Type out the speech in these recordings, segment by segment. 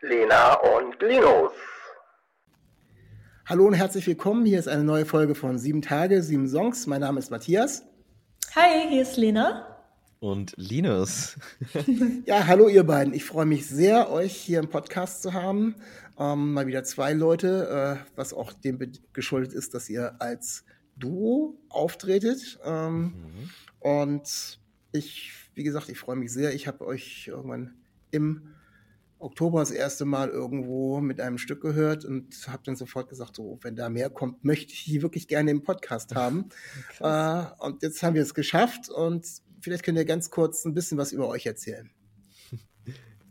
Lena und Linus. Hallo und herzlich willkommen. Hier ist eine neue Folge von Sieben Tage, sieben Songs. Mein Name ist Matthias. Hi, hier ist Lena. Und Linus. ja, hallo ihr beiden. Ich freue mich sehr, euch hier im Podcast zu haben. Ähm, mal wieder zwei Leute, äh, was auch dem geschuldet ist, dass ihr als Duo auftretet. Ähm, mhm. Und ich, wie gesagt, ich freue mich sehr. Ich habe euch irgendwann im Oktober das erste Mal irgendwo mit einem Stück gehört und habe dann sofort gesagt, so, wenn da mehr kommt, möchte ich die wirklich gerne im Podcast haben. äh, und jetzt haben wir es geschafft und vielleicht könnt ihr ganz kurz ein bisschen was über euch erzählen.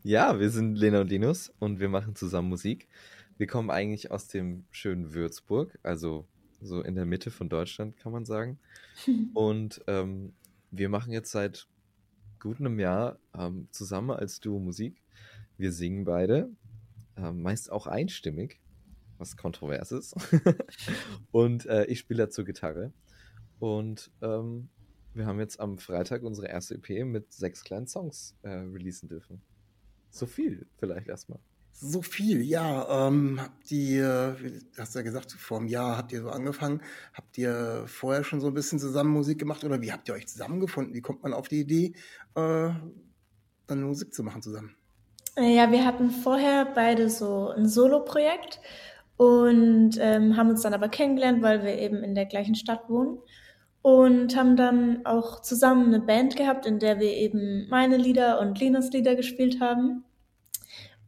Ja, wir sind Lena und Linus und wir machen zusammen Musik. Wir kommen eigentlich aus dem schönen Würzburg, also so in der Mitte von Deutschland, kann man sagen. Und ähm, wir machen jetzt seit gut einem Jahr ähm, zusammen als Duo Musik. Wir singen beide, äh, meist auch einstimmig, was kontrovers ist. und äh, ich spiele dazu Gitarre. Und ähm, wir haben jetzt am Freitag unsere erste EP mit sechs kleinen Songs äh, releasen dürfen. So viel vielleicht erstmal. So viel, ja. Ähm, habt ihr, du hast ja gesagt, vor einem Jahr habt ihr so angefangen. Habt ihr vorher schon so ein bisschen zusammen Musik gemacht oder wie habt ihr euch zusammengefunden? Wie kommt man auf die Idee, äh, dann Musik zu machen zusammen? Ja, wir hatten vorher beide so ein Solo-Projekt und ähm, haben uns dann aber kennengelernt, weil wir eben in der gleichen Stadt wohnen und haben dann auch zusammen eine Band gehabt, in der wir eben meine Lieder und Linas Lieder gespielt haben.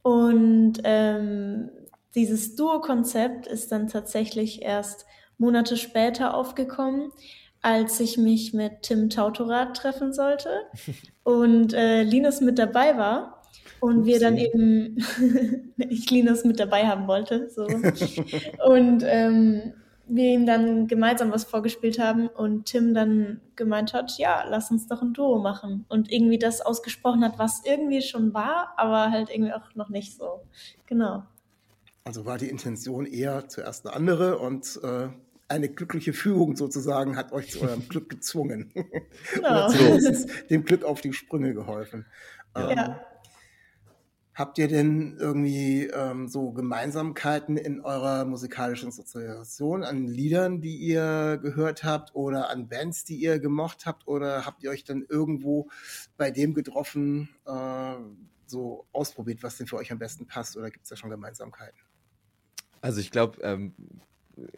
Und ähm, dieses Duo-Konzept ist dann tatsächlich erst Monate später aufgekommen, als ich mich mit Tim Tautorat treffen sollte und äh, Linus mit dabei war und wir dann eben ich Linus mit dabei haben wollte so und ähm, wir ihm dann gemeinsam was vorgespielt haben und Tim dann gemeint hat, ja, lass uns doch ein Duo machen. Und irgendwie das ausgesprochen hat, was irgendwie schon war, aber halt irgendwie auch noch nicht so. Genau. Also war die Intention eher zuerst eine andere und äh, eine glückliche Fügung sozusagen hat euch zu eurem Glück gezwungen. Genau. Oder zumindest dem Glück auf die Sprünge geholfen. Ja. Ähm, Habt ihr denn irgendwie ähm, so Gemeinsamkeiten in eurer musikalischen Sozialisation an Liedern, die ihr gehört habt oder an Bands, die ihr gemocht habt? Oder habt ihr euch dann irgendwo bei dem getroffen, äh, so ausprobiert, was denn für euch am besten passt? Oder gibt es da schon Gemeinsamkeiten? Also ich glaube, ähm,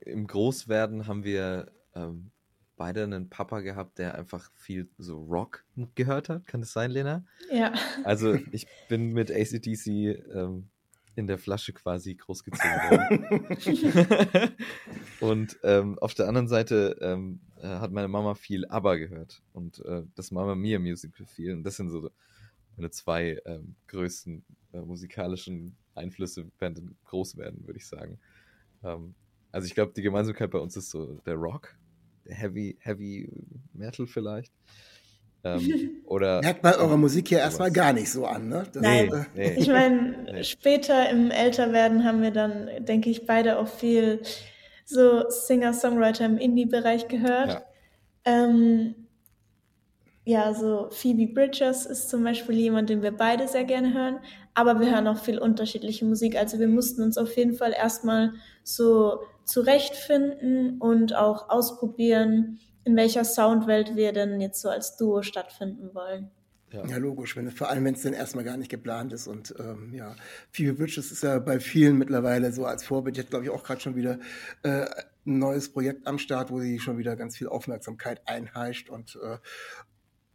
im Großwerden haben wir ähm, beide einen Papa gehabt, der einfach viel so Rock gehört hat. Kann das sein, Lena? Ja. Also ich bin mit ACDC ähm, in der Flasche quasi großgezogen worden. und ähm, auf der anderen Seite ähm, äh, hat meine Mama viel ABBA gehört und äh, das Mama Mia Musical viel. Und das sind so meine zwei ähm, größten äh, musikalischen Einflüsse während groß werden, würde ich sagen. Ähm, also ich glaube, die Gemeinsamkeit bei uns ist so der Rock Heavy, Heavy Metal vielleicht. Ähm, oder Merkt man eurer Musik hier erstmal gar nicht so an, ne? Das Nein. Ist, nee. Ich meine, nee. später im Älterwerden haben wir dann, denke ich, beide auch viel so Singer-Songwriter im Indie-Bereich gehört. Ja. Ähm, ja, so Phoebe Bridgers ist zum Beispiel jemand, den wir beide sehr gerne hören, aber wir hören auch viel unterschiedliche Musik. Also wir mussten uns auf jeden Fall erstmal so zurechtfinden und auch ausprobieren, in welcher Soundwelt wir denn jetzt so als Duo stattfinden wollen. Ja. ja, logisch, wenn, vor allem wenn es dann erstmal gar nicht geplant ist. Und ähm, ja, Phoebe Bridges ist ja bei vielen mittlerweile so als Vorbild. Jetzt glaube ich auch gerade schon wieder äh, ein neues Projekt am Start, wo sie schon wieder ganz viel Aufmerksamkeit einheischt und äh,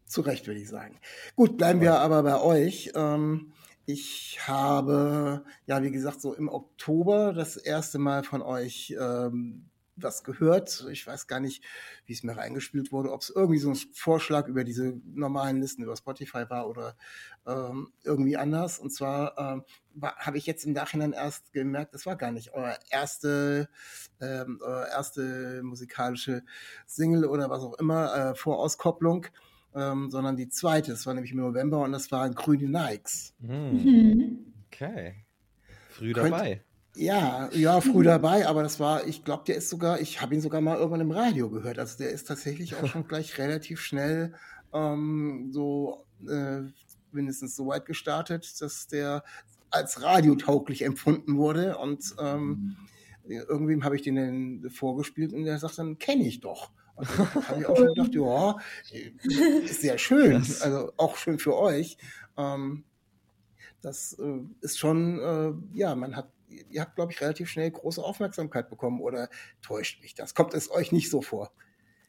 zu Recht, würde ich sagen. Gut, bleiben wir aber bei euch. Ähm, ich habe, ja, wie gesagt, so im Oktober das erste Mal von euch ähm, was gehört. Ich weiß gar nicht, wie es mir reingespielt wurde, ob es irgendwie so ein Vorschlag über diese normalen Listen über Spotify war oder ähm, irgendwie anders. Und zwar ähm, habe ich jetzt im Nachhinein erst gemerkt, das war gar nicht euer erste, ähm, eure erste musikalische Single oder was auch immer, äh, Vorauskopplung. Ähm, sondern die zweite, das war nämlich im November und das war Grüne Nikes. Mhm. Okay. Früh dabei. Ja, ja, früh dabei, aber das war, ich glaube, der ist sogar, ich habe ihn sogar mal irgendwann im Radio gehört. Also der ist tatsächlich auch schon gleich relativ schnell ähm, so äh, mindestens so weit gestartet, dass der als radiotauglich empfunden wurde. Und ähm, irgendwem habe ich den dann vorgespielt und der sagt dann, kenne ich doch. Dann habe ich auch schon gedacht, ja, ist sehr schön. Also auch schön für euch. Ähm, das äh, ist schon, äh, ja, man hat ihr habt, glaube ich, relativ schnell große Aufmerksamkeit bekommen oder täuscht mich das? Kommt es euch nicht so vor?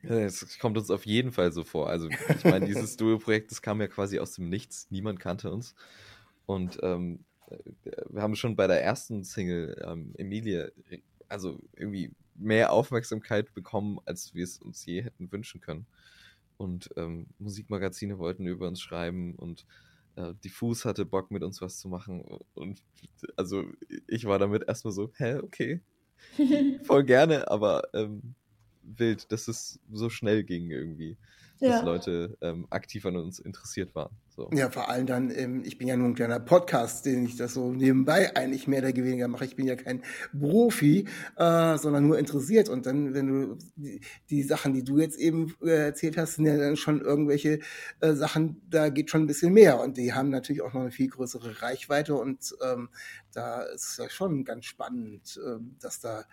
Es kommt uns auf jeden Fall so vor. Also, ich meine, dieses Duo-Projekt, das kam ja quasi aus dem Nichts. Niemand kannte uns. Und ähm, wir haben schon bei der ersten Single, ähm, Emilie, also irgendwie mehr Aufmerksamkeit bekommen, als wir es uns je hätten wünschen können. Und ähm, Musikmagazine wollten über uns schreiben und äh, Diffus hatte Bock, mit uns was zu machen. Und also ich war damit erstmal so, hä, okay. Voll gerne, aber ähm, wild, dass es so schnell ging irgendwie dass ja. Leute ähm, aktiv an uns interessiert waren. So. Ja, vor allem dann, ähm, ich bin ja nur ein kleiner Podcast, den ich das so nebenbei eigentlich mehr oder weniger mache. Ich bin ja kein Profi, äh, sondern nur interessiert. Und dann, wenn du die, die Sachen, die du jetzt eben äh, erzählt hast, sind ja dann schon irgendwelche äh, Sachen, da geht schon ein bisschen mehr. Und die haben natürlich auch noch eine viel größere Reichweite. Und ähm, da ist es ja schon ganz spannend, äh, dass da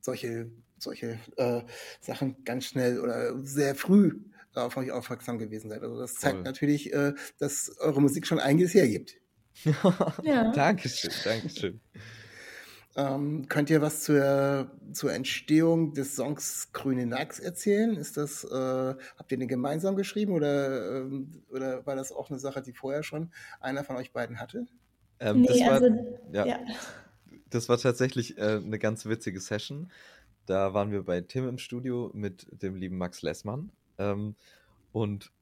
solche solche äh, Sachen ganz schnell oder sehr früh darauf euch aufmerksam gewesen seid. Also das zeigt Voll. natürlich, äh, dass eure Musik schon einiges hergibt. ja. Dankeschön, Dankeschön. Ähm, könnt ihr was zur, zur Entstehung des Songs Grüne Nax erzählen? Ist das, äh, habt ihr den gemeinsam geschrieben oder, ähm, oder war das auch eine Sache, die vorher schon einer von euch beiden hatte? Ähm, nee, das, war, also, ja, ja. das war tatsächlich äh, eine ganz witzige Session. Da waren wir bei Tim im Studio mit dem lieben Max Lessmann. Ähm, und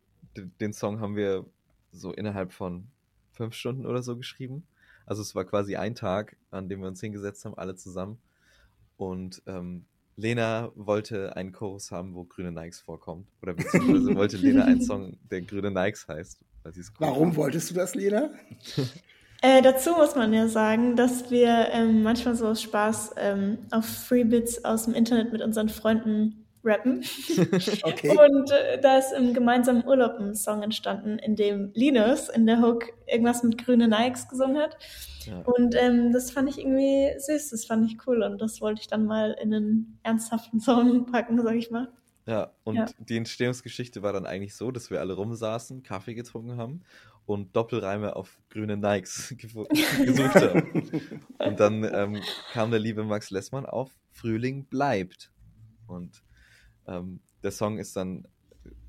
den Song haben wir so innerhalb von fünf Stunden oder so geschrieben. Also es war quasi ein Tag, an dem wir uns hingesetzt haben, alle zusammen. Und ähm, Lena wollte einen Chorus haben, wo grüne Nikes vorkommt. Oder beziehungsweise wollte Lena einen Song, der grüne Nikes heißt. Weil cool Warum wolltest du das, Lena? Äh, dazu muss man ja sagen, dass wir ähm, manchmal so aus Spaß ähm, auf Freebits aus dem Internet mit unseren Freunden rappen. Okay. Und äh, da ist im gemeinsamen Urlaub ein Song entstanden, in dem Linus in der Hook irgendwas mit grüne Nikes gesungen hat. Ja. Und ähm, das fand ich irgendwie süß, das fand ich cool und das wollte ich dann mal in einen ernsthaften Song packen, sag ich mal. Ja, und ja. die Entstehungsgeschichte war dann eigentlich so, dass wir alle rumsaßen, Kaffee getrunken haben und Doppelreime auf grüne Nikes gesucht haben. und dann ähm, kam der liebe Max Lessmann auf Frühling bleibt. Und ähm, der Song ist dann,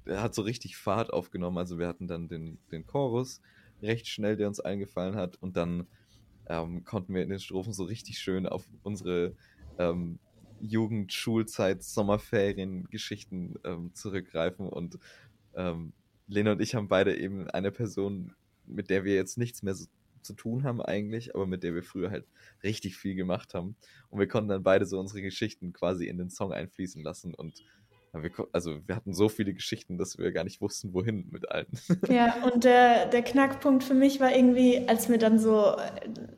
er hat so richtig Fahrt aufgenommen. Also wir hatten dann den, den Chorus recht schnell, der uns eingefallen hat. Und dann ähm, konnten wir in den Strophen so richtig schön auf unsere ähm, Jugend, Schulzeit, Sommerferien, Geschichten ähm, zurückgreifen und ähm, Lena und ich haben beide eben eine Person, mit der wir jetzt nichts mehr so zu tun haben eigentlich, aber mit der wir früher halt richtig viel gemacht haben. Und wir konnten dann beide so unsere Geschichten quasi in den Song einfließen lassen und wir, also wir hatten so viele Geschichten, dass wir gar nicht wussten, wohin mit allen. Ja, und der, der Knackpunkt für mich war irgendwie, als mir dann so,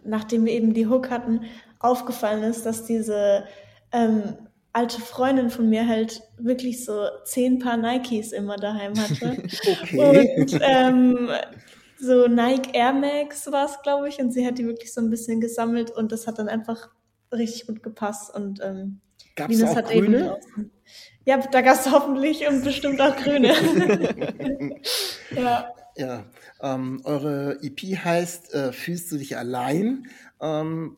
nachdem wir eben die Hook hatten, aufgefallen ist, dass diese ähm, alte Freundin von mir halt wirklich so zehn Paar Nikes immer daheim hatte. okay. Und ähm, so Nike Air Max war es, glaube ich, und sie hat die wirklich so ein bisschen gesammelt und das hat dann einfach richtig gut gepasst. Und ähm, Gab es auch grüne? Eben, ja, da gab es hoffentlich und bestimmt auch grüne. ja. Ja, ähm, eure EP heißt äh, Fühlst du dich allein? Ähm,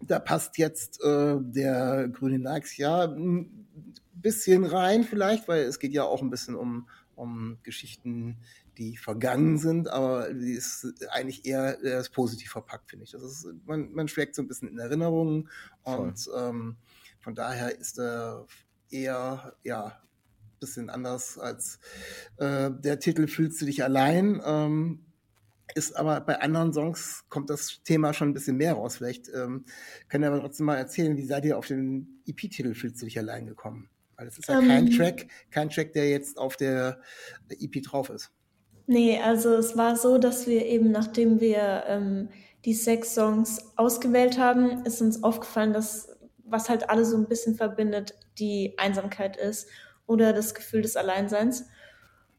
da passt jetzt äh, der grüne Nikes ja ein bisschen rein vielleicht, weil es geht ja auch ein bisschen um, um Geschichten, die vergangen sind, aber die ist eigentlich eher, eher positiv verpackt, finde ich. Das ist, man, man schlägt so ein bisschen in Erinnerungen und ähm, Von daher ist er eher, ja, bisschen anders als äh, der Titel Fühlst du dich allein. Ähm, ist aber bei anderen Songs kommt das Thema schon ein bisschen mehr raus. Vielleicht ähm, könnt ihr aber trotzdem mal erzählen, wie seid ihr auf den EP-Titel Fühlst du dich allein gekommen? Weil es ist ja um, kein ähm. Track, kein Track, der jetzt auf der EP drauf ist. Nee, also es war so, dass wir eben, nachdem wir ähm, die sechs Songs ausgewählt haben, ist uns aufgefallen, dass was halt alle so ein bisschen verbindet, die Einsamkeit ist oder das Gefühl des Alleinseins.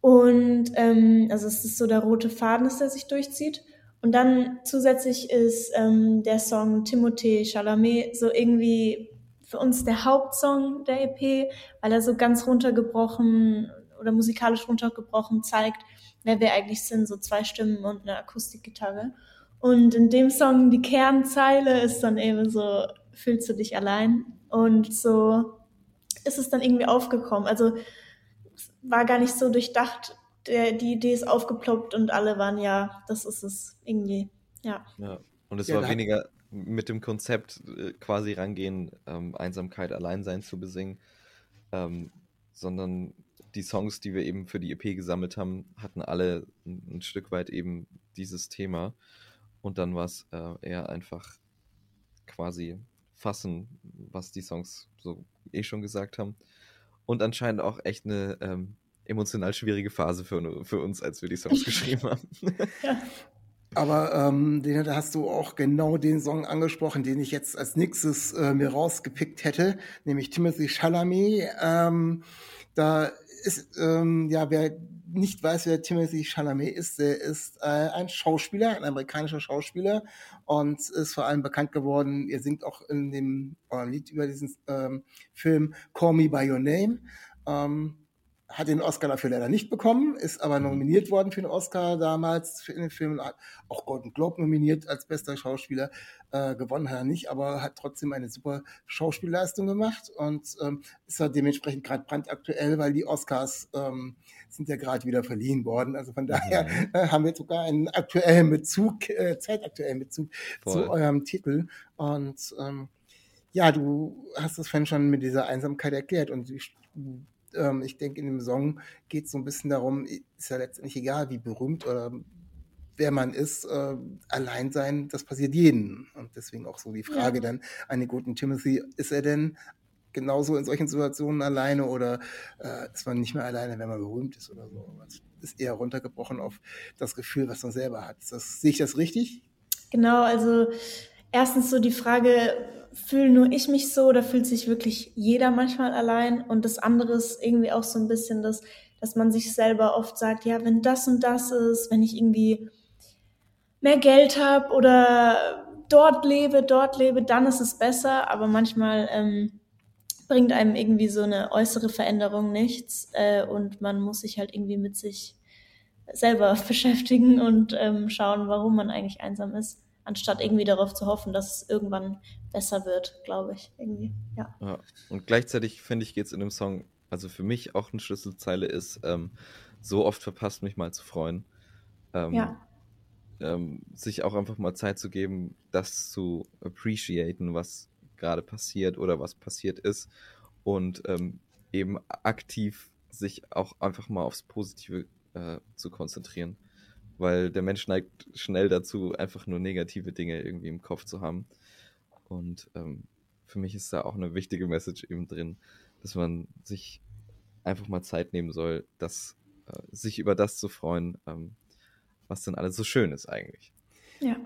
Und ähm, also es ist so der rote Faden, der sich durchzieht. Und dann zusätzlich ist ähm, der Song Timothée Chalamet so irgendwie für uns der Hauptsong der EP, weil er so ganz runtergebrochen oder musikalisch runtergebrochen zeigt, wer wir eigentlich sind, so zwei Stimmen und eine Akustikgitarre. Und in dem Song die Kernzeile ist dann eben so, fühlst du dich allein? Und so ist es dann irgendwie aufgekommen. Also war gar nicht so durchdacht. Der, die Idee ist aufgeploppt und alle waren ja, das ist es irgendwie. Ja. ja. Und es ja, war weniger mit dem Konzept äh, quasi rangehen, ähm, Einsamkeit, Alleinsein zu besingen, ähm, sondern die Songs, die wir eben für die EP gesammelt haben, hatten alle ein, ein Stück weit eben dieses Thema. Und dann war es äh, eher einfach quasi fassen, was die Songs so eh schon gesagt haben. Und anscheinend auch echt eine ähm, emotional schwierige Phase für, für uns, als wir die Songs geschrieben haben. ja. Aber ähm, den, da hast du auch genau den Song angesprochen, den ich jetzt als nächstes äh, mir rausgepickt hätte, nämlich Timothy Chalamet. Ähm, da ist, ähm, ja, wer nicht weiß, wer Timothy Chalamet ist, der ist äh, ein Schauspieler, ein amerikanischer Schauspieler und ist vor allem bekannt geworden, er singt auch in dem äh, Lied über diesen ähm, Film Call Me By Your Name. Ähm, hat den Oscar dafür leider nicht bekommen, ist aber mhm. nominiert worden für den Oscar damals für den Film, auch Golden Globe nominiert als bester Schauspieler. Äh, gewonnen hat er nicht, aber hat trotzdem eine super Schauspielleistung gemacht und ähm, ist halt dementsprechend gerade brandaktuell, weil die Oscars ähm, sind ja gerade wieder verliehen worden. Also von daher mhm. äh, haben wir sogar einen aktuellen Bezug, äh, zeitaktuellen Bezug Voll. zu eurem Titel. Und ähm, ja, du hast es vorhin schon mit dieser Einsamkeit erklärt und ich ähm, ich denke, in dem Song geht es so ein bisschen darum, ist ja letztendlich egal, wie berühmt oder wer man ist, äh, allein sein, das passiert jedem. Und deswegen auch so die Frage ja. dann an den guten Timothy, ist er denn genauso in solchen Situationen alleine oder äh, ist man nicht mehr alleine, wenn man berühmt ist oder so? Das ist eher runtergebrochen auf das Gefühl, was man selber hat. Das, sehe ich das richtig? Genau, also erstens so die Frage, fühle nur ich mich so oder fühlt sich wirklich jeder manchmal allein? Und das andere ist irgendwie auch so ein bisschen das, dass man sich selber oft sagt, ja, wenn das und das ist, wenn ich irgendwie mehr Geld habe oder dort lebe, dort lebe, dann ist es besser. Aber manchmal ähm, bringt einem irgendwie so eine äußere Veränderung nichts äh, und man muss sich halt irgendwie mit sich selber beschäftigen und ähm, schauen, warum man eigentlich einsam ist anstatt irgendwie darauf zu hoffen, dass es irgendwann besser wird, glaube ich. Irgendwie, ja. ja. Und gleichzeitig finde ich, geht es in dem Song, also für mich auch eine Schlüsselzeile ist, ähm, so oft verpasst, mich mal zu freuen. Ähm, ja. Ähm, sich auch einfach mal Zeit zu geben, das zu appreciaten, was gerade passiert oder was passiert ist und ähm, eben aktiv sich auch einfach mal aufs Positive äh, zu konzentrieren weil der Mensch neigt schnell dazu, einfach nur negative Dinge irgendwie im Kopf zu haben. Und ähm, für mich ist da auch eine wichtige Message eben drin, dass man sich einfach mal Zeit nehmen soll, das, äh, sich über das zu freuen, ähm, was denn alles so schön ist eigentlich. Ja.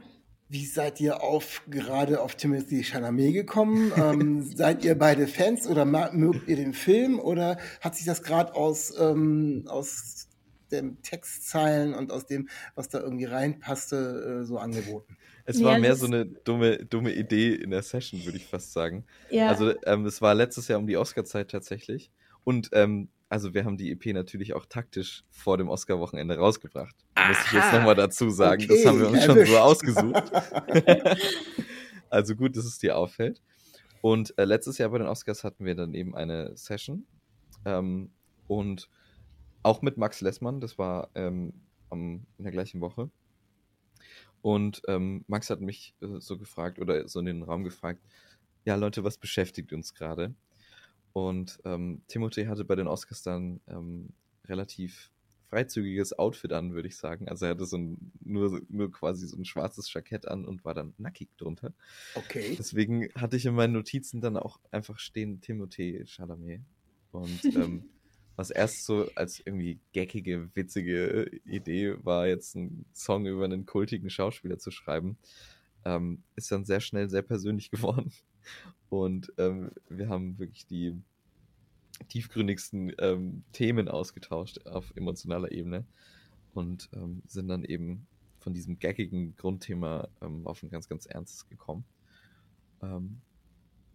Wie seid ihr auf gerade auf Timothy Chalamet gekommen? ähm, seid ihr beide Fans oder mögt ihr den Film oder hat sich das gerade aus, ähm, aus den Textzeilen und aus dem, was da irgendwie reinpasste, äh, so angeboten. Es ja, war mehr so eine dumme, dumme Idee in der Session, würde ich fast sagen. Ja. Also ähm, es war letztes Jahr um die Oscar-Zeit tatsächlich. Und ähm, also wir haben die EP natürlich auch taktisch vor dem Oscar-Wochenende rausgebracht. Muss ich jetzt nochmal dazu sagen. Okay, das haben wir uns erwischt. schon so ausgesucht. also gut, dass es dir auffällt. Und äh, letztes Jahr bei den Oscars hatten wir dann eben eine Session. Ähm, und auch mit Max Lessmann, das war ähm, am, in der gleichen Woche. Und ähm, Max hat mich äh, so gefragt oder so in den Raum gefragt, ja, Leute, was beschäftigt uns gerade? Und ähm, Timothy hatte bei den Oscars dann ähm, relativ freizügiges Outfit an, würde ich sagen. Also er hatte so ein, nur, nur quasi so ein schwarzes Jackett an und war dann nackig drunter. Okay. Deswegen hatte ich in meinen Notizen dann auch einfach stehen Timothée Chalamet. Und ähm, was erst so als irgendwie geckige, witzige Idee war, jetzt einen Song über einen kultigen Schauspieler zu schreiben, ähm, ist dann sehr schnell sehr persönlich geworden. Und ähm, wir haben wirklich die tiefgründigsten ähm, Themen ausgetauscht auf emotionaler Ebene und ähm, sind dann eben von diesem gaggigen Grundthema ähm, auf ein ganz, ganz ernstes gekommen. Ähm,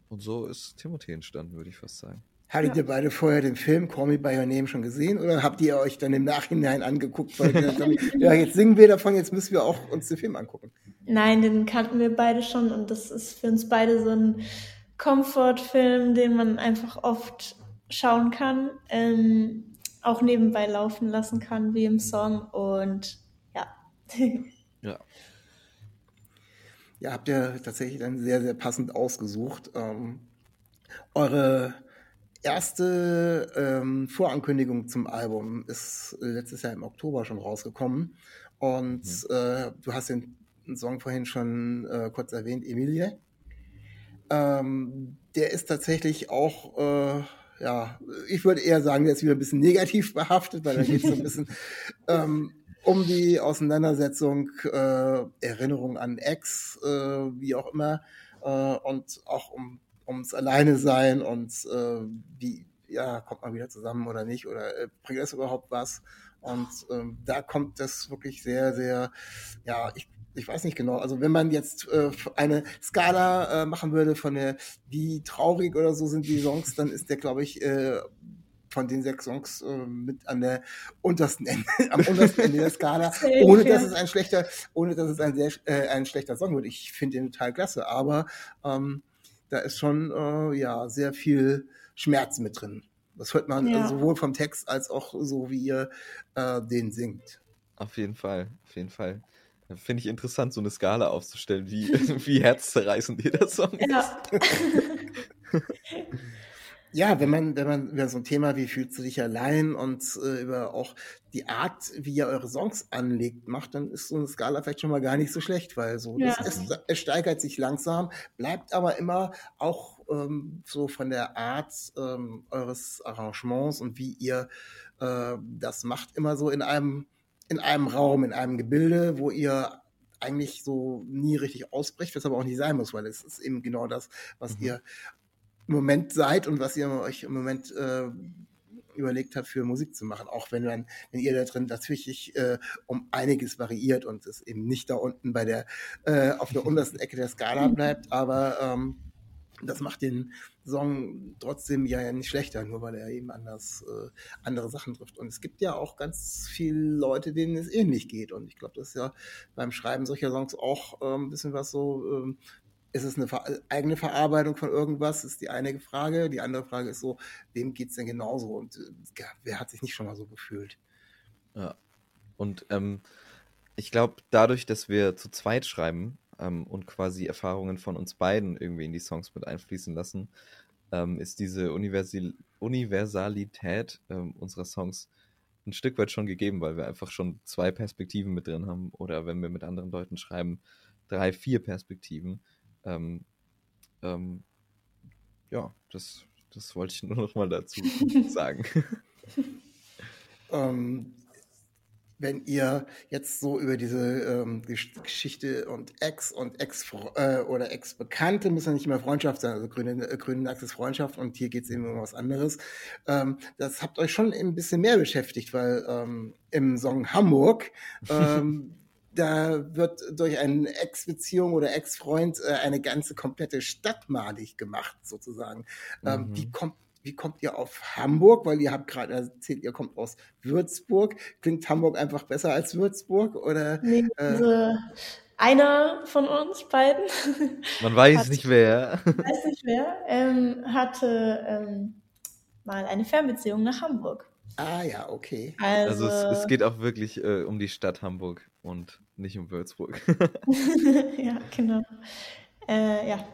und so ist Timothy entstanden, würde ich fast sagen. Hattet ja. ihr beide vorher den Film Call Me By Your Name schon gesehen oder habt ihr euch dann im Nachhinein angeguckt, weil dann, ja, jetzt singen wir davon, jetzt müssen wir auch uns den Film angucken? Nein, den kannten wir beide schon und das ist für uns beide so ein Comfort-Film, den man einfach oft schauen kann, ähm, auch nebenbei laufen lassen kann, wie im Song. Und ja. ja. Ja, habt ihr tatsächlich dann sehr, sehr passend ausgesucht. Ähm, eure erste ähm, Vorankündigung zum Album ist letztes Jahr im Oktober schon rausgekommen. Und mhm. äh, du hast den Song vorhin schon äh, kurz erwähnt, Emilie. Ähm, der ist tatsächlich auch äh, ja, ich würde eher sagen, der ist wieder ein bisschen negativ behaftet, weil da geht es so ein bisschen ähm, um die Auseinandersetzung, äh, Erinnerung an Ex, äh, wie auch immer, äh, und auch um ums Alleine sein und äh, wie, ja, kommt man wieder zusammen oder nicht oder äh, bringt das überhaupt was? Und ähm, da kommt das wirklich sehr, sehr, ja, ich ich weiß nicht genau, also wenn man jetzt äh, eine Skala äh, machen würde von der, wie traurig oder so sind die Songs, dann ist der, glaube ich, äh, von den sechs Songs äh, mit an der untersten Ende, am untersten Ende der Skala, ohne dass es ein schlechter, ohne dass es ein sehr äh, ein schlechter Song wird. Ich finde den total klasse, aber ähm, da ist schon äh, ja sehr viel Schmerz mit drin. Das hört man ja. sowohl vom Text als auch so, wie ihr äh, den singt. Auf jeden Fall, auf jeden Fall. Finde ich interessant, so eine Skala aufzustellen, wie, wie herzzerreißend jeder Song ja. ist. ja, wenn man, wenn man über so ein Thema wie fühlst du dich allein und äh, über auch die Art, wie ihr eure Songs anlegt, macht, dann ist so eine Skala vielleicht schon mal gar nicht so schlecht, weil so ja. es, es, steigert sich langsam, bleibt aber immer auch ähm, so von der Art ähm, eures Arrangements und wie ihr äh, das macht, immer so in einem in einem Raum, in einem Gebilde, wo ihr eigentlich so nie richtig ausbricht, was aber auch nicht sein muss, weil es ist eben genau das, was mhm. ihr im Moment seid und was ihr euch im Moment äh, überlegt habt, für Musik zu machen. Auch wenn dann, wenn ihr da drin natürlich äh, um einiges variiert und es eben nicht da unten bei der, äh, auf der untersten Ecke der Skala bleibt, aber ähm, das macht den Song trotzdem ja nicht schlechter, nur weil er eben anders äh, andere Sachen trifft. Und es gibt ja auch ganz viele Leute, denen es ähnlich geht. Und ich glaube, das ist ja beim Schreiben solcher Songs auch äh, ein bisschen was so, äh, ist es eine ver eigene Verarbeitung von irgendwas, ist die eine Frage. Die andere Frage ist so, wem geht es denn genauso? Und äh, wer hat sich nicht schon mal so gefühlt? Ja. Und ähm, ich glaube, dadurch, dass wir zu zweit schreiben, ähm, und quasi Erfahrungen von uns beiden irgendwie in die Songs mit einfließen lassen, ähm, ist diese Universal Universalität ähm, unserer Songs ein Stück weit schon gegeben, weil wir einfach schon zwei Perspektiven mit drin haben oder wenn wir mit anderen Leuten schreiben, drei, vier Perspektiven. Ähm, ähm, ja, das, das wollte ich nur noch mal dazu sagen. ähm, wenn ihr jetzt so über diese ähm, Geschichte und Ex und Ex äh, oder Ex-Bekannte, muss ja nicht mehr Freundschaft sein, also grüne, äh, grüne Achse ist Freundschaft und hier geht es eben um was anderes. Ähm, das habt euch schon ein bisschen mehr beschäftigt, weil ähm, im Song Hamburg ähm, da wird durch eine Ex-Beziehung oder Ex-Freund äh, eine ganze komplette Stadt malig gemacht, sozusagen. Ähm, mhm. Wie kommt wie kommt ihr auf Hamburg? Weil ihr habt gerade erzählt, ihr kommt aus Würzburg. Klingt Hamburg einfach besser als Würzburg? Oder, nee, äh, also einer von uns beiden. Man weiß hat, nicht wer. Weiß nicht wer. Ähm, hatte ähm, mal eine Fernbeziehung nach Hamburg. Ah ja, okay. Also, also es, es, geht auch wirklich äh, um die Stadt Hamburg und nicht um Würzburg. ja, genau. Äh, ja,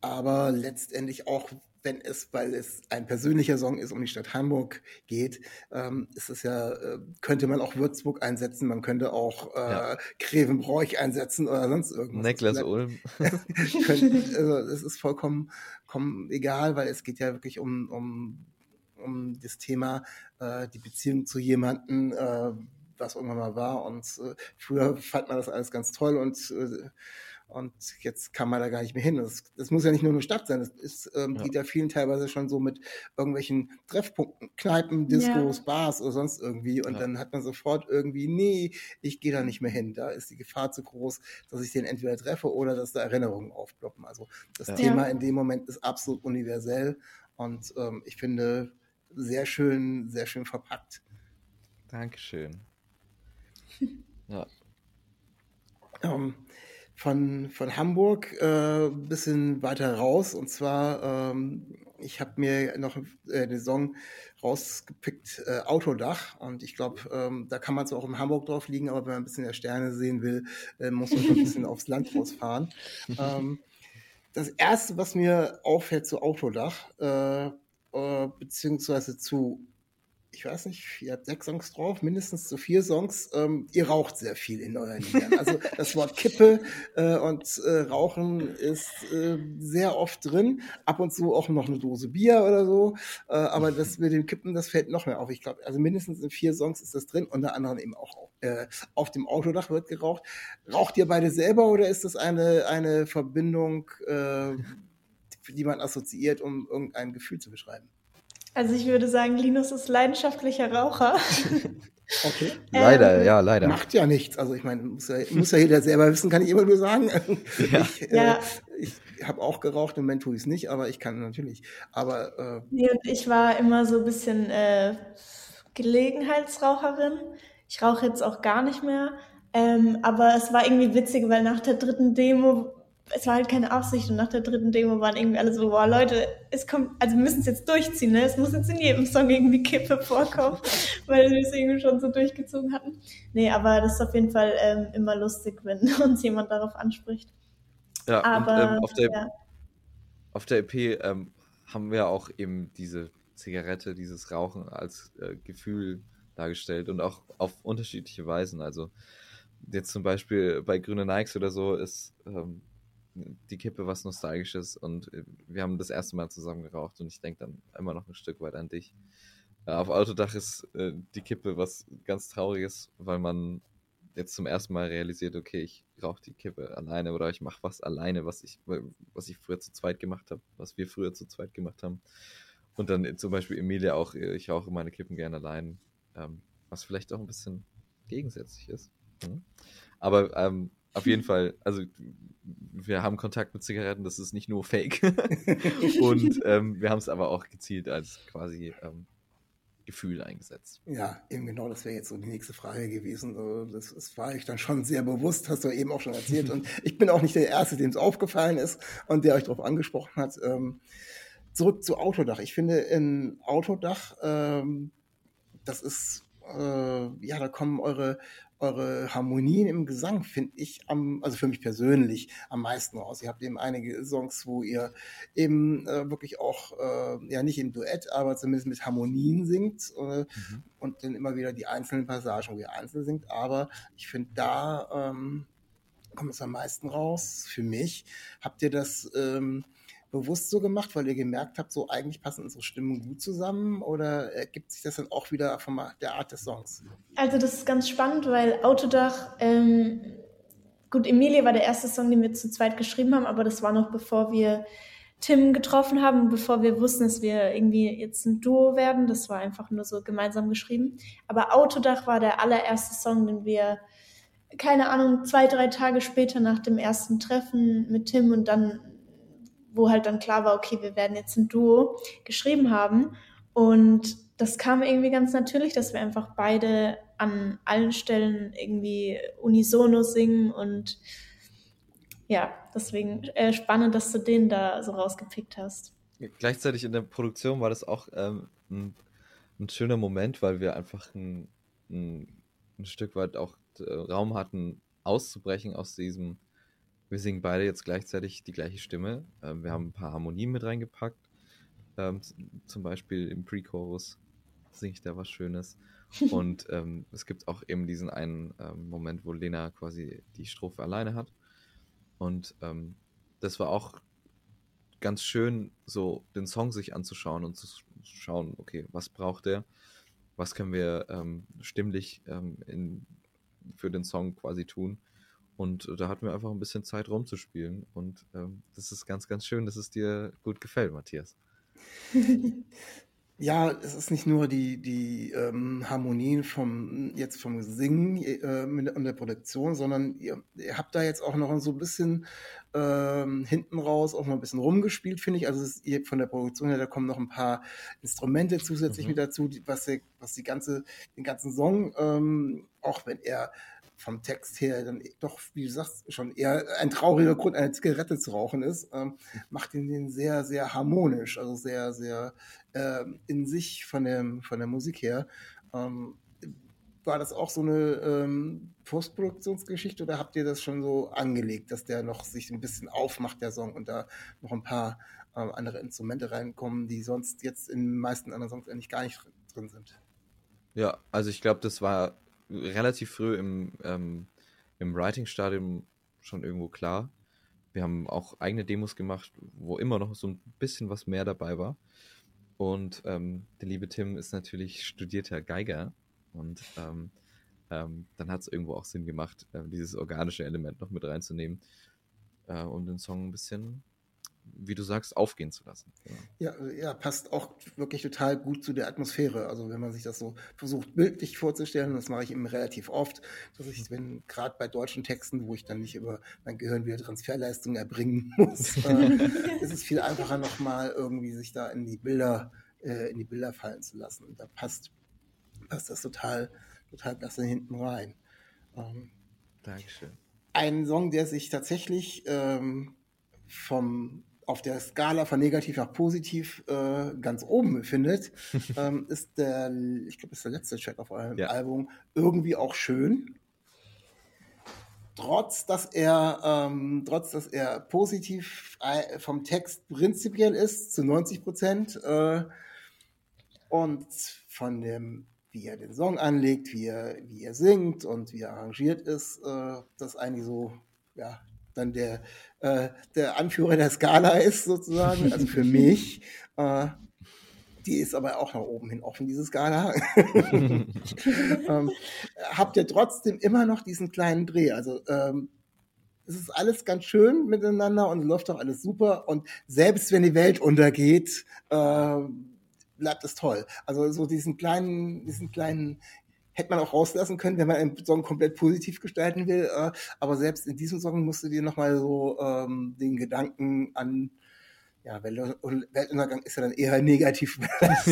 aber letztendlich auch wenn es, weil es ein persönlicher Song ist, um die Stadt Hamburg geht, ähm, ist es ja, äh, könnte man auch Würzburg einsetzen, man könnte auch äh, ja. Grevenbroich einsetzen oder sonst irgendwas. Niklas Ulm. also es ist vollkommen, vollkommen egal, weil es geht ja wirklich um, um, um das Thema, äh, die Beziehung zu jemandem, äh, was irgendwann mal war. Und äh, früher fand man das alles ganz toll und äh, und jetzt kann man da gar nicht mehr hin. Das, das muss ja nicht nur eine Stadt sein. Das ist, ähm, ja. geht ja vielen teilweise schon so mit irgendwelchen Treffpunkten, Kneipen, Discos, ja. Bars oder sonst irgendwie. Und ja. dann hat man sofort irgendwie, nee, ich gehe da nicht mehr hin. Da ist die Gefahr zu groß, dass ich den entweder treffe oder dass da Erinnerungen aufploppen. Also das Thema in dem Moment ist absolut universell und ähm, ich finde sehr schön, sehr schön verpackt. Dankeschön. ja. Ähm, von, von Hamburg äh, ein bisschen weiter raus. Und zwar, ähm, ich habe mir noch äh, den Song rausgepickt, äh, Autodach. Und ich glaube, ähm, da kann man zwar auch in Hamburg drauf liegen, aber wenn man ein bisschen der Sterne sehen will, äh, muss man schon ein bisschen aufs Land rausfahren. Ähm, das Erste, was mir auffällt zu Autodach, äh, äh, beziehungsweise zu ich weiß nicht, ihr habt sechs Songs drauf, mindestens so vier Songs. Ähm, ihr raucht sehr viel in euren Liedern. Also das Wort Kippe äh, und äh, Rauchen ist äh, sehr oft drin. Ab und zu auch noch eine Dose Bier oder so. Äh, aber das mit dem Kippen, das fällt noch mehr auf. Ich glaube, also mindestens in vier Songs ist das drin. Unter anderem eben auch äh, auf dem Autodach wird geraucht. Raucht ihr beide selber oder ist das eine, eine Verbindung, äh, die man assoziiert, um irgendein Gefühl zu beschreiben? Also ich würde sagen, Linus ist leidenschaftlicher Raucher. Okay. Leider, ähm, ja, leider. Macht ja nichts. Also ich meine, muss ja, muss ja jeder selber wissen, kann ich immer nur sagen. Ja. Ich, äh, ja. ich habe auch geraucht, im Moment tue ich es nicht, aber ich kann natürlich. Aber äh, nee, und ich war immer so ein bisschen äh, Gelegenheitsraucherin. Ich rauche jetzt auch gar nicht mehr. Ähm, aber es war irgendwie witzig, weil nach der dritten Demo es war halt keine Absicht und nach der dritten Demo waren irgendwie alle so, boah, Leute, es kommt, also wir müssen es jetzt durchziehen, ne? Es muss jetzt in jedem Song irgendwie Kippe vorkommen, weil wir es irgendwie schon so durchgezogen hatten. Nee, aber das ist auf jeden Fall ähm, immer lustig, wenn uns jemand darauf anspricht. Ja, aber und, ähm, auf, der, ja. auf der EP ähm, haben wir auch eben diese Zigarette, dieses Rauchen als äh, Gefühl dargestellt und auch auf unterschiedliche Weisen. Also jetzt zum Beispiel bei Grüne Nikes oder so ist ähm, die Kippe was Nostalgisches und äh, wir haben das erste Mal zusammen geraucht und ich denke dann immer noch ein Stück weit an dich. Äh, auf Autodach ist äh, die Kippe was ganz Trauriges, weil man jetzt zum ersten Mal realisiert, okay, ich rauche die Kippe alleine oder ich mache was alleine, was ich, was ich früher zu zweit gemacht habe, was wir früher zu zweit gemacht haben. Und dann zum Beispiel Emilia auch, ich rauche meine Kippen gerne allein, ähm, was vielleicht auch ein bisschen gegensätzlich ist. Mhm. Aber ähm, auf jeden Fall, also wir haben Kontakt mit Zigaretten, das ist nicht nur Fake. und ähm, wir haben es aber auch gezielt als quasi ähm, Gefühl eingesetzt. Ja, eben genau, das wäre jetzt so die nächste Frage gewesen. Also, das, das, war ich dann schon sehr bewusst, hast du eben auch schon erzählt. Und ich bin auch nicht der Erste, dem es aufgefallen ist und der euch darauf angesprochen hat. Ähm, zurück zu Autodach. Ich finde in Autodach, ähm, das ist, äh, ja, da kommen eure eure Harmonien im Gesang finde ich am, also für mich persönlich am meisten raus. Ihr habt eben einige Songs, wo ihr eben äh, wirklich auch, äh, ja nicht im Duett, aber zumindest mit Harmonien singt äh, mhm. und dann immer wieder die einzelnen Passagen, wo ihr einzeln singt. Aber ich finde, da ähm, kommt es am meisten raus für mich. Habt ihr das ähm, bewusst so gemacht, weil ihr gemerkt habt, so eigentlich passen unsere Stimmen gut zusammen oder ergibt sich das dann auch wieder von der Art des Songs? Also das ist ganz spannend, weil Autodach, ähm, gut, Emilie war der erste Song, den wir zu zweit geschrieben haben, aber das war noch bevor wir Tim getroffen haben, bevor wir wussten, dass wir irgendwie jetzt ein Duo werden. Das war einfach nur so gemeinsam geschrieben. Aber Autodach war der allererste Song, den wir keine Ahnung, zwei, drei Tage später nach dem ersten Treffen mit Tim und dann wo halt dann klar war, okay, wir werden jetzt ein Duo geschrieben haben. Und das kam irgendwie ganz natürlich, dass wir einfach beide an allen Stellen irgendwie unisono singen und ja, deswegen äh, spannend, dass du den da so rausgepickt hast. Gleichzeitig in der Produktion war das auch ähm, ein, ein, schöner Moment, weil wir einfach ein, ein, ein Stück weit auch äh, Raum hatten, auszubrechen aus diesem wir singen beide jetzt gleichzeitig die gleiche Stimme. Ähm, wir haben ein paar Harmonien mit reingepackt. Ähm, zum Beispiel im Pre-Chorus singe ich da was Schönes. Und ähm, es gibt auch eben diesen einen ähm, Moment, wo Lena quasi die Strophe alleine hat. Und ähm, das war auch ganz schön, so den Song sich anzuschauen und zu schauen, okay, was braucht der? Was können wir ähm, stimmlich in, für den Song quasi tun? Und da hatten wir einfach ein bisschen Zeit rumzuspielen. Und ähm, das ist ganz, ganz schön, dass es dir gut gefällt, Matthias. Ja, es ist nicht nur die, die ähm, Harmonien vom jetzt vom Singen äh, und der Produktion, sondern ihr, ihr, habt da jetzt auch noch so ein bisschen ähm, hinten raus auch noch ein bisschen rumgespielt, finde ich. Also ist, ihr, von der Produktion her, da kommen noch ein paar Instrumente zusätzlich mhm. mit dazu, die, was, der, was die ganze, den ganzen Song, ähm, auch wenn er vom Text her dann doch, wie du sagst, schon eher ein trauriger Grund, eine Zigarette zu rauchen ist, ähm, macht ihn den sehr, sehr harmonisch, also sehr, sehr äh, in sich von, dem, von der Musik her. Ähm, war das auch so eine ähm, Postproduktionsgeschichte oder habt ihr das schon so angelegt, dass der noch sich ein bisschen aufmacht, der Song, und da noch ein paar äh, andere Instrumente reinkommen, die sonst jetzt in den meisten anderen Songs eigentlich gar nicht drin sind? Ja, also ich glaube, das war relativ früh im, ähm, im Writing-Stadium schon irgendwo klar. Wir haben auch eigene Demos gemacht, wo immer noch so ein bisschen was mehr dabei war. Und ähm, der liebe Tim ist natürlich studierter Geiger und ähm, ähm, dann hat es irgendwo auch Sinn gemacht, äh, dieses organische Element noch mit reinzunehmen, äh, um den Song ein bisschen wie du sagst, aufgehen zu lassen. Ja. ja. Ja, passt auch wirklich total gut zu der Atmosphäre. Also wenn man sich das so versucht, bildlich vorzustellen, das mache ich eben relativ oft, dass ich, wenn gerade bei deutschen Texten, wo ich dann nicht über mein Gehirn wieder Transferleistungen erbringen muss, äh, ist es viel einfacher nochmal irgendwie sich da in die Bilder, äh, in die Bilder fallen zu lassen. Und da passt, passt das total, total klasse hinten rein. Ähm, Dankeschön. Ein Song, der sich tatsächlich ähm, vom auf der Skala von negativ nach positiv äh, ganz oben befindet, ähm, ist der, ich glaube, ist der letzte Track auf eurem ja. Album irgendwie auch schön. Trotz, dass er, ähm, trotz, dass er positiv äh, vom Text prinzipiell ist, zu 90 Prozent, äh, und von dem, wie er den Song anlegt, wie er, wie er singt und wie er arrangiert ist, äh, das eigentlich so, ja, dann der, äh, der Anführer der Skala ist, sozusagen, also für mich. Äh, die ist aber auch nach oben hin offen, diese Skala. ähm, habt ihr trotzdem immer noch diesen kleinen Dreh? Also ähm, es ist alles ganz schön miteinander und läuft auch alles super. Und selbst wenn die Welt untergeht, äh, bleibt es toll. Also so diesen kleinen, diesen kleinen hätte man auch rauslassen können, wenn man einen Song komplett positiv gestalten will. Äh, aber selbst in diesem Song musst du dir nochmal so ähm, den Gedanken an, ja, Weltuntergang ist ja dann eher negativ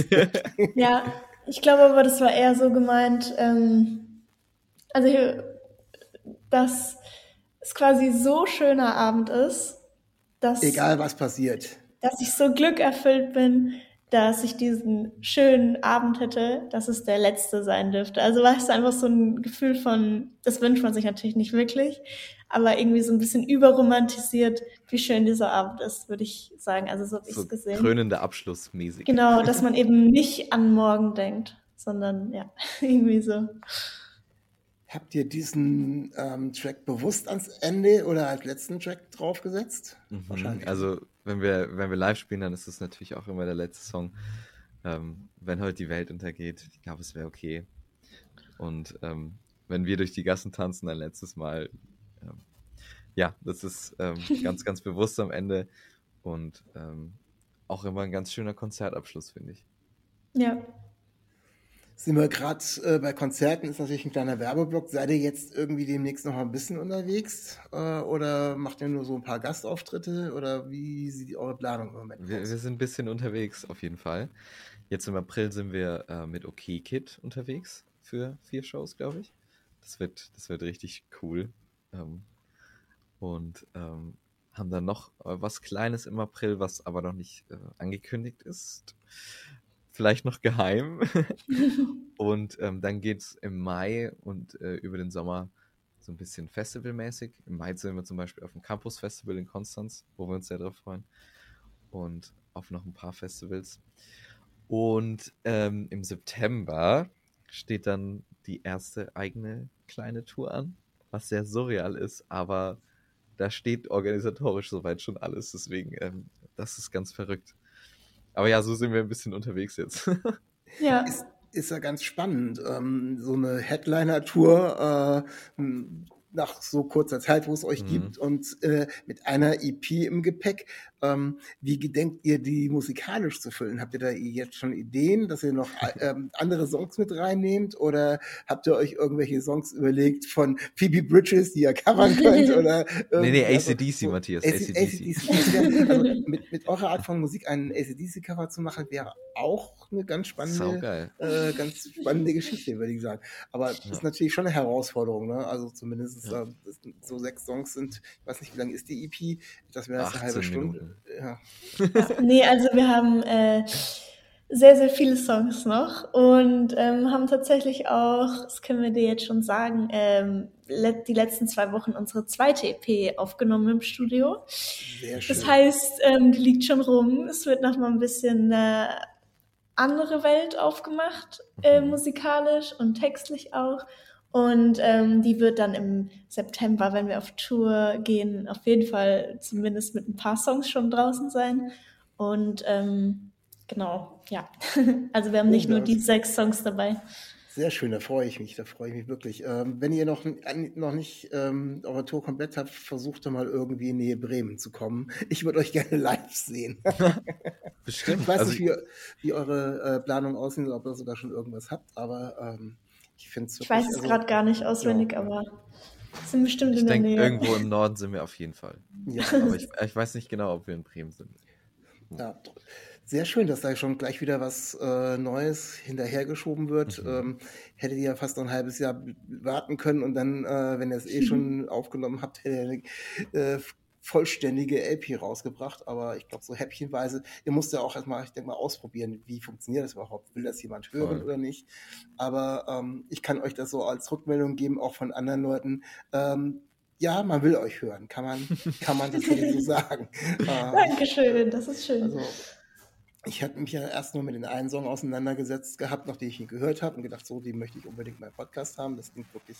ja, ich glaube aber, das war eher so gemeint, ähm, also dass es quasi so schöner Abend ist, dass. Egal was passiert. Dass ich so glückerfüllt bin, dass ich diesen schönen Abend hätte, dass es der letzte sein dürfte. Also war es einfach so ein Gefühl von, das wünscht man sich natürlich nicht wirklich, aber irgendwie so ein bisschen überromantisiert, wie schön dieser Abend ist, würde ich sagen. Also so habe ich es gesehen. Krönender Abschluss mäßig. Genau, dass man eben nicht an morgen denkt, sondern ja, irgendwie so. Habt ihr diesen ähm, Track bewusst ans Ende oder als letzten Track draufgesetzt? Mhm. Wahrscheinlich. Also wenn wir, wenn wir live spielen, dann ist das natürlich auch immer der letzte Song. Ähm, wenn heute die Welt untergeht, ich glaube, es wäre okay. Und ähm, wenn wir durch die Gassen tanzen, ein letztes Mal. Ähm, ja, das ist ähm, ganz, ganz bewusst am Ende und ähm, auch immer ein ganz schöner Konzertabschluss, finde ich. Ja, sind wir gerade äh, bei Konzerten, ist natürlich ein kleiner Werbeblock. Seid ihr jetzt irgendwie demnächst noch ein bisschen unterwegs? Äh, oder macht ihr nur so ein paar Gastauftritte? Oder wie sieht eure Planung im Moment wir, aus? Wir sind ein bisschen unterwegs, auf jeden Fall. Jetzt im April sind wir äh, mit OK Kid unterwegs für vier Shows, glaube ich. Das wird, das wird richtig cool. Ähm, und ähm, haben dann noch äh, was Kleines im April, was aber noch nicht äh, angekündigt ist vielleicht noch geheim. und ähm, dann geht es im Mai und äh, über den Sommer so ein bisschen festivalmäßig. Im Mai sind wir zum Beispiel auf dem Campus Festival in Konstanz, wo wir uns sehr drauf freuen. Und auf noch ein paar Festivals. Und ähm, im September steht dann die erste eigene kleine Tour an, was sehr surreal ist, aber da steht organisatorisch soweit schon alles. Deswegen, ähm, das ist ganz verrückt. Aber ja, so sind wir ein bisschen unterwegs jetzt. Ja. Ist, ist ja ganz spannend. Ähm, so eine Headliner-Tour, äh, nach so kurzer Zeit, wo es euch mhm. gibt und äh, mit einer EP im Gepäck. Ähm, wie gedenkt ihr, die musikalisch zu füllen? Habt ihr da jetzt schon Ideen, dass ihr noch äh, ähm, andere Songs mit reinnehmt oder habt ihr euch irgendwelche Songs überlegt von Phoebe Bridges, die ihr covern könnt? oder nee, nee, ACDC, so, Matthias. AC, ACDC. also mit, mit eurer Art von Musik einen ACDC-Cover zu machen, wäre auch eine ganz spannende, äh, ganz spannende Geschichte, würde ich sagen. Aber ja. ist natürlich schon eine Herausforderung, ne? Also zumindest ja. so sechs Songs sind, ich weiß nicht, wie lange ist die EP? Das wäre eine halbe Stunde. Minuten. Ja. nee, also wir haben äh, sehr, sehr viele Songs noch und ähm, haben tatsächlich auch, das können wir dir jetzt schon sagen, ähm, die letzten zwei Wochen unsere zweite EP aufgenommen im Studio. Sehr schön. Das heißt, ähm, die liegt schon rum. Es wird noch mal ein bisschen eine andere Welt aufgemacht, äh, mhm. musikalisch und textlich auch. Und ähm, die wird dann im September, wenn wir auf Tour gehen, auf jeden Fall zumindest mit ein paar Songs schon draußen sein. Und ähm, genau, ja. also wir haben nicht nur die sechs Songs dabei. Sehr schön, da freue ich mich, da freue ich mich wirklich. Ähm, wenn ihr noch, noch nicht ähm, eure Tour komplett habt, versucht doch mal irgendwie in Nähe Bremen zu kommen. Ich würde euch gerne live sehen. Bestimmt. Ich weiß also nicht, wie, wie eure äh, Planung aussieht, ob ihr sogar schon irgendwas habt, aber ähm, ich finde es Ich weiß es also, gerade gar nicht auswendig, ja. aber sind bestimmt ich in der denk, Nähe. Irgendwo im Norden sind wir auf jeden Fall. Ja. aber ich, ich, weiß nicht genau, ob wir in Bremen sind. Ja, sehr schön, dass da schon gleich wieder was äh, Neues hinterhergeschoben wird. Mhm. Ähm, hättet ihr ja fast noch ein halbes Jahr warten können und dann, äh, wenn ihr es eh schon aufgenommen habt, hättet ihr äh, vollständige LP rausgebracht, aber ich glaube so häppchenweise, ihr müsst ja auch erstmal, ich denke mal, ausprobieren, wie funktioniert das überhaupt, will das jemand hören Voll. oder nicht. Aber ähm, ich kann euch das so als Rückmeldung geben, auch von anderen Leuten. Ähm, ja, man will euch hören, kann man, kann man das so sagen. Äh, Dankeschön, das ist schön. Also, ich hatte mich ja erst nur mit den einen Song auseinandergesetzt gehabt, nachdem ich ihn gehört habe und gedacht, so, die möchte ich unbedingt im Podcast haben. Das klingt wirklich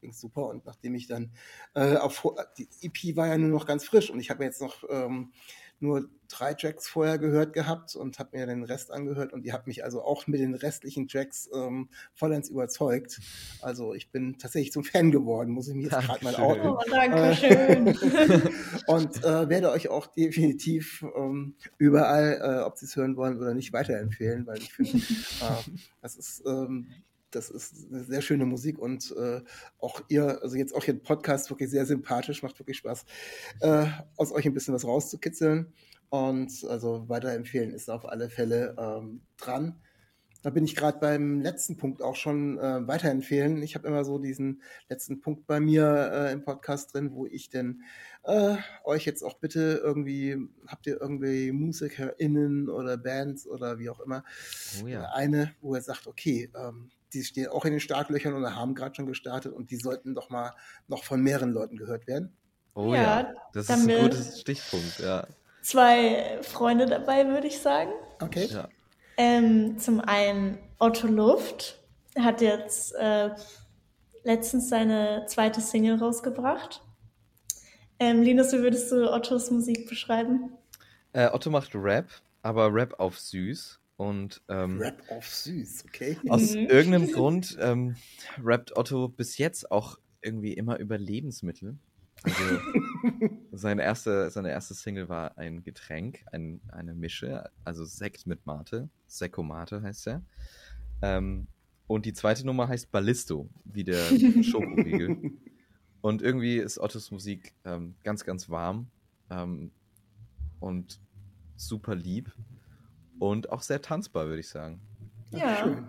klingt super. Und nachdem ich dann äh, auf die EP war ja nur noch ganz frisch und ich habe jetzt noch ähm, nur drei Tracks vorher gehört gehabt und habe mir den Rest angehört und die hat mich also auch mit den restlichen Tracks ähm, vollends überzeugt. Also ich bin tatsächlich zum Fan geworden, muss ich mir jetzt gerade mal outen. Oh, Dankeschön. und äh, werde euch auch definitiv ähm, überall, äh, ob sie es hören wollen oder nicht, weiterempfehlen, weil ich finde, äh, das ist ähm, das ist eine sehr schöne Musik und äh, auch ihr, also jetzt auch hier Podcast wirklich sehr sympathisch, macht wirklich Spaß, äh, aus euch ein bisschen was rauszukitzeln. Und also weiterempfehlen ist auf alle Fälle ähm, dran. Da bin ich gerade beim letzten Punkt auch schon äh, weiterempfehlen. Ich habe immer so diesen letzten Punkt bei mir äh, im Podcast drin, wo ich denn äh, euch jetzt auch bitte irgendwie, habt ihr irgendwie MusikerInnen oder Bands oder wie auch immer, oh ja. eine, wo ihr sagt, okay, ähm, die stehen auch in den Startlöchern oder haben gerade schon gestartet und die sollten doch mal noch von mehreren Leuten gehört werden. Oh ja, ja das ist ein gutes Stichpunkt, ja. Zwei Freunde dabei, würde ich sagen. Okay. Ja. Ähm, zum einen Otto Luft hat jetzt äh, letztens seine zweite Single rausgebracht. Ähm, Linus, wie würdest du Ottos Musik beschreiben? Äh, Otto macht Rap, aber Rap auf süß. Und ähm, Rap auf süß, okay. Aus mhm. irgendeinem Grund ähm, rappt Otto bis jetzt auch irgendwie immer über Lebensmittel. Also seine erste, seine erste Single war ein Getränk, ein, eine Mische, also Sekt mit Mate. Sekomate heißt er. Ähm, und die zweite Nummer heißt Ballisto, wie der Schokoriegel. und irgendwie ist Ottos Musik ähm, ganz, ganz warm ähm, und super lieb und auch sehr tanzbar, würde ich sagen. Ja. Schön.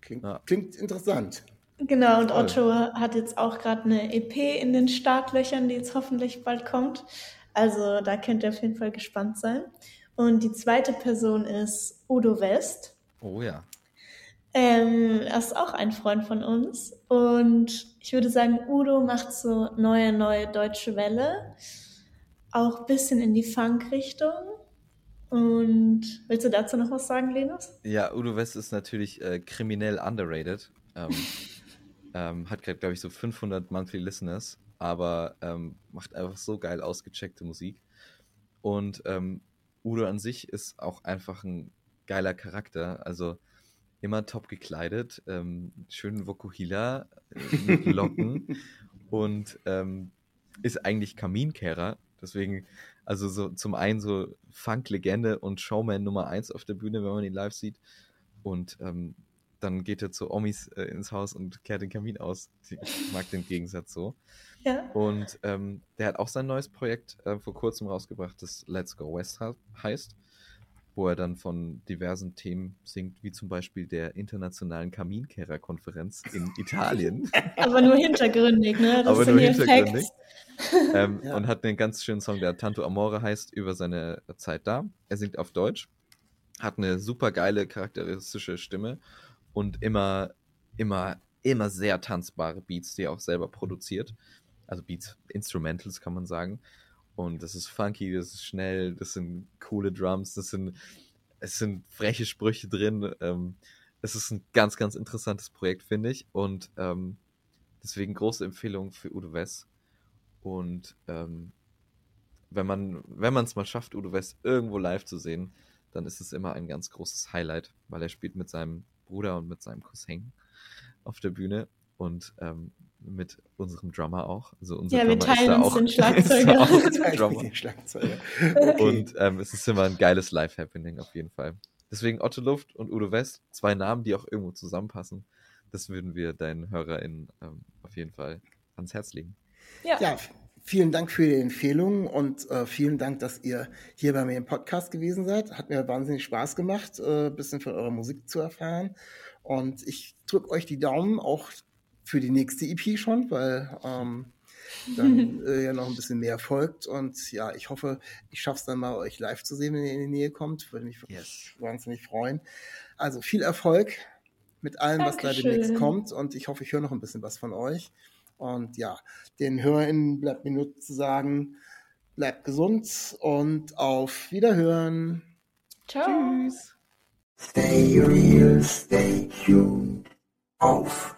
Klingt, ja. klingt interessant. Genau, und Otto hat jetzt auch gerade eine EP in den Startlöchern, die jetzt hoffentlich bald kommt. Also da könnt ihr auf jeden Fall gespannt sein. Und die zweite Person ist Udo West. Oh ja. Ähm, er ist auch ein Freund von uns. Und ich würde sagen, Udo macht so neue, neue deutsche Welle. Auch ein bisschen in die Funk-Richtung. Und willst du dazu noch was sagen, Linus? Ja, Udo West ist natürlich äh, kriminell underrated. Ähm, ähm, hat gerade, glaube ich, so 500 Monthly Listeners, aber ähm, macht einfach so geil ausgecheckte Musik. Und ähm, Udo an sich ist auch einfach ein geiler Charakter. Also immer top gekleidet, ähm, schönen Vokuhila äh, mit Locken und ähm, ist eigentlich Kaminkehrer. Deswegen, also so zum einen so Funk-Legende und Showman Nummer 1 auf der Bühne, wenn man ihn live sieht. Und ähm, dann geht er zu Omis äh, ins Haus und kehrt den Kamin aus. Ich mag den Gegensatz so. Ja. Und ähm, der hat auch sein neues Projekt äh, vor kurzem rausgebracht, das Let's Go West heißt, wo er dann von diversen Themen singt, wie zum Beispiel der Internationalen Kaminkehrer-Konferenz in Italien. Aber nur hintergründig, ne? Das Aber nur hintergründig. ähm, ja. Und hat einen ganz schönen Song, der Tanto Amore heißt, über seine Zeit da. Er singt auf Deutsch, hat eine super geile, charakteristische Stimme und immer, immer, immer sehr tanzbare Beats, die er auch selber produziert. Also Beats, Instrumentals kann man sagen. Und das ist funky, das ist schnell, das sind coole Drums, das sind, es sind freche Sprüche drin. Ähm, es ist ein ganz, ganz interessantes Projekt, finde ich. Und ähm, deswegen große Empfehlung für Udo West. Und ähm, wenn man, wenn es mal schafft, Udo West irgendwo live zu sehen, dann ist es immer ein ganz großes Highlight, weil er spielt mit seinem Bruder und mit seinem Cousin auf der Bühne und ähm, mit unserem Drummer auch. Also unser ja, Drummer wir teilen uns den Schlagzeuger. Drummer. Schlagzeuger. Okay. Und ähm, es ist immer ein geiles Live-Happening auf jeden Fall. Deswegen Otto Luft und Udo West, zwei Namen, die auch irgendwo zusammenpassen. Das würden wir deinen HörerInnen ähm, auf jeden Fall ans Herz legen. Ja. ja, vielen Dank für die Empfehlung und äh, vielen Dank, dass ihr hier bei mir im Podcast gewesen seid. Hat mir wahnsinnig Spaß gemacht, äh, ein bisschen von eurer Musik zu erfahren. Und ich drücke euch die Daumen auch für die nächste EP schon, weil ähm, dann äh, ja noch ein bisschen mehr folgt. Und ja, ich hoffe, ich schaffe es dann mal, euch live zu sehen, wenn ihr in die Nähe kommt. Würde mich wirklich yes. wahnsinnig freuen. Also viel Erfolg mit allem, Dankeschön. was da demnächst kommt. Und ich hoffe, ich höre noch ein bisschen was von euch. Und ja, den HörerInnen bleibt mir nur zu sagen, bleibt gesund und auf Wiederhören. Ciao. Tschüss. Stay real, stay tuned. Auf